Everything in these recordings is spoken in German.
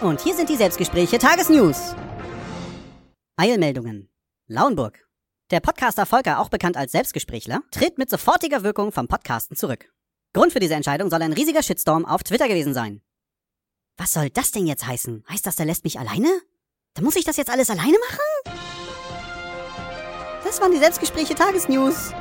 Und hier sind die Selbstgespräche Tagesnews. Eilmeldungen. Lauenburg. Der Podcaster Volker, auch bekannt als Selbstgesprächler, tritt mit sofortiger Wirkung vom Podcasten zurück. Grund für diese Entscheidung soll ein riesiger Shitstorm auf Twitter gewesen sein. Was soll das denn jetzt heißen? Heißt das, der lässt mich alleine? Dann muss ich das jetzt alles alleine machen? Das waren die Selbstgespräche Tagesnews.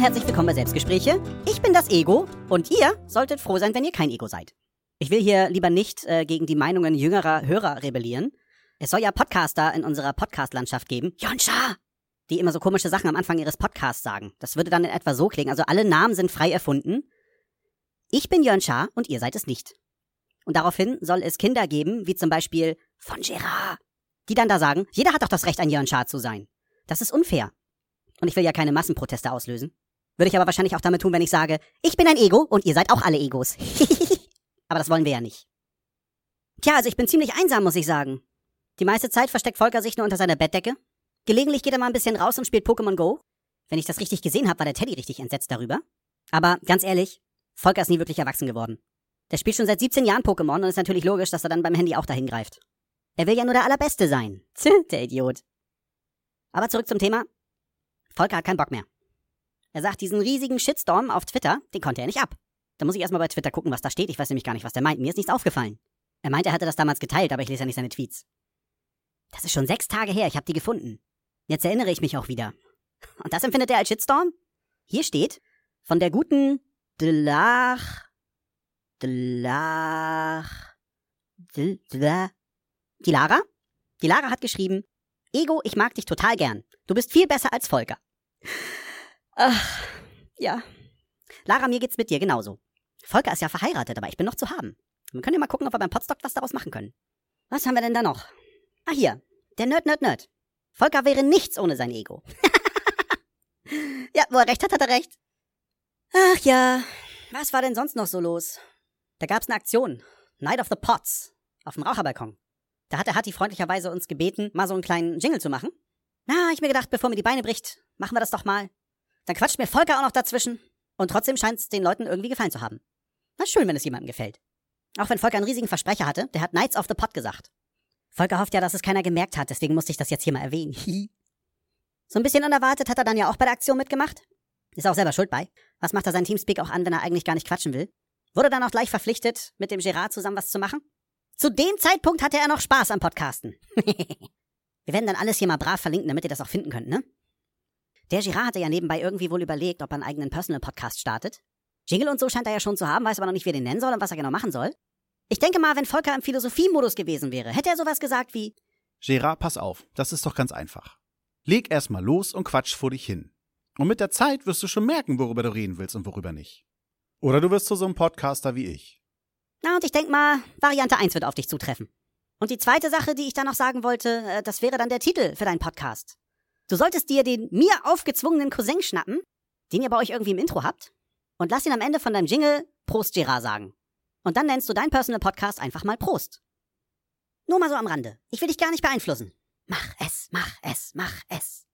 Und herzlich willkommen bei Selbstgespräche. Ich bin das Ego und ihr solltet froh sein, wenn ihr kein Ego seid. Ich will hier lieber nicht äh, gegen die Meinungen jüngerer Hörer rebellieren. Es soll ja Podcaster in unserer Podcast-Landschaft geben. Jonscha! Die immer so komische Sachen am Anfang ihres Podcasts sagen. Das würde dann in etwa so klingen. Also alle Namen sind frei erfunden. Ich bin Jörn Schaar und ihr seid es nicht. Und daraufhin soll es Kinder geben, wie zum Beispiel von Gerard, die dann da sagen, jeder hat doch das Recht, ein Jörn Schaar zu sein. Das ist unfair. Und ich will ja keine Massenproteste auslösen. Würde ich aber wahrscheinlich auch damit tun, wenn ich sage, ich bin ein Ego und ihr seid auch alle Egos. aber das wollen wir ja nicht. Tja, also ich bin ziemlich einsam, muss ich sagen. Die meiste Zeit versteckt Volker sich nur unter seiner Bettdecke. Gelegentlich geht er mal ein bisschen raus und spielt Pokémon Go. Wenn ich das richtig gesehen habe, war der Teddy richtig entsetzt darüber. Aber ganz ehrlich, Volker ist nie wirklich erwachsen geworden. Der spielt schon seit 17 Jahren Pokémon und ist natürlich logisch, dass er dann beim Handy auch dahin greift. Er will ja nur der Allerbeste sein. der Idiot. Aber zurück zum Thema. Volker hat keinen Bock mehr. Er sagt, diesen riesigen Shitstorm auf Twitter, den konnte er nicht ab. Da muss ich erstmal bei Twitter gucken, was da steht. Ich weiß nämlich gar nicht, was der meint. Mir ist nichts aufgefallen. Er meinte, er hatte das damals geteilt, aber ich lese ja nicht seine Tweets. Das ist schon sechs Tage her, ich habe die gefunden. Jetzt erinnere ich mich auch wieder. Und das empfindet er als Shitstorm? Hier steht, von der guten Dlach, Dlach, Dlach, die Lara? Die Lara hat geschrieben, Ego, ich mag dich total gern. Du bist viel besser als Volker. Ach, ja. Lara, mir geht's mit dir genauso. Volker ist ja verheiratet, aber ich bin noch zu haben. Wir können ja mal gucken, ob wir beim Potstock was daraus machen können. Was haben wir denn da noch? Ah, hier. Der Nerd, Nerd, Nerd. Volker wäre nichts ohne sein Ego. ja, wo er recht hat, hat er recht. Ach ja. Was war denn sonst noch so los? Da gab's eine Aktion. Night of the Pots. Auf dem Raucherbalkon. Da hat der Hatti freundlicherweise uns gebeten, mal so einen kleinen Jingle zu machen. Na, ich mir gedacht, bevor mir die Beine bricht, machen wir das doch mal. Dann quatscht mir Volker auch noch dazwischen. Und trotzdem scheint es den Leuten irgendwie gefallen zu haben. Na schön, wenn es jemandem gefällt. Auch wenn Volker einen riesigen Versprecher hatte, der hat Knights of the Pot gesagt. Volker hofft ja, dass es keiner gemerkt hat, deswegen musste ich das jetzt hier mal erwähnen. so ein bisschen unerwartet hat er dann ja auch bei der Aktion mitgemacht. Ist auch selber schuld bei. Was macht er seinen Teamspeak auch an, wenn er eigentlich gar nicht quatschen will? Wurde dann auch gleich verpflichtet, mit dem Gerard zusammen was zu machen? Zu dem Zeitpunkt hatte er noch Spaß am Podcasten. Wir werden dann alles hier mal brav verlinken, damit ihr das auch finden könnt, ne? Der Girard hatte ja nebenbei irgendwie wohl überlegt, ob er einen eigenen Personal-Podcast startet. Jingle und so scheint er ja schon zu haben, weiß aber noch nicht, wie er den nennen soll und was er genau machen soll. Ich denke mal, wenn Volker im Philosophiemodus gewesen wäre, hätte er sowas gesagt wie Gerard, pass auf, das ist doch ganz einfach. Leg erstmal los und quatsch vor dich hin. Und mit der Zeit wirst du schon merken, worüber du reden willst und worüber nicht. Oder du wirst zu so einem Podcaster wie ich. Na, und ich denk mal, Variante 1 wird auf dich zutreffen. Und die zweite Sache, die ich da noch sagen wollte, äh, das wäre dann der Titel für deinen Podcast. Du solltest dir den mir aufgezwungenen Cousin schnappen, den ihr bei euch irgendwie im Intro habt, und lass ihn am Ende von deinem Jingle Prost Gerard sagen. Und dann nennst du deinen Personal Podcast einfach mal Prost. Nur mal so am Rande. Ich will dich gar nicht beeinflussen. Mach es, mach es, mach es.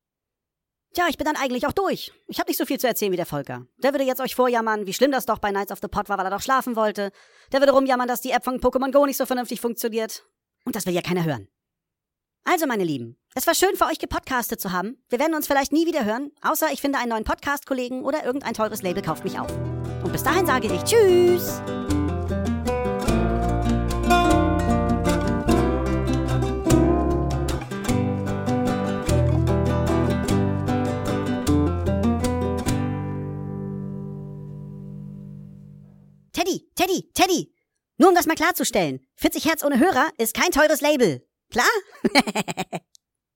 Tja, ich bin dann eigentlich auch durch. Ich habe nicht so viel zu erzählen wie der Volker. Der würde jetzt euch vorjammern, wie schlimm das doch bei Knights of the Pot war, weil er doch schlafen wollte. Der würde rumjammern, dass die App von Pokémon Go nicht so vernünftig funktioniert. Und das will ja keiner hören. Also, meine Lieben, es war schön für euch gepodcastet zu haben. Wir werden uns vielleicht nie wieder hören, außer ich finde einen neuen Podcast-Kollegen oder irgendein teures Label kauft mich auf. Und bis dahin sage ich Tschüss! Teddy, Teddy, Teddy! Nur um das mal klarzustellen. 40 Hertz ohne Hörer ist kein teures Label. Klar.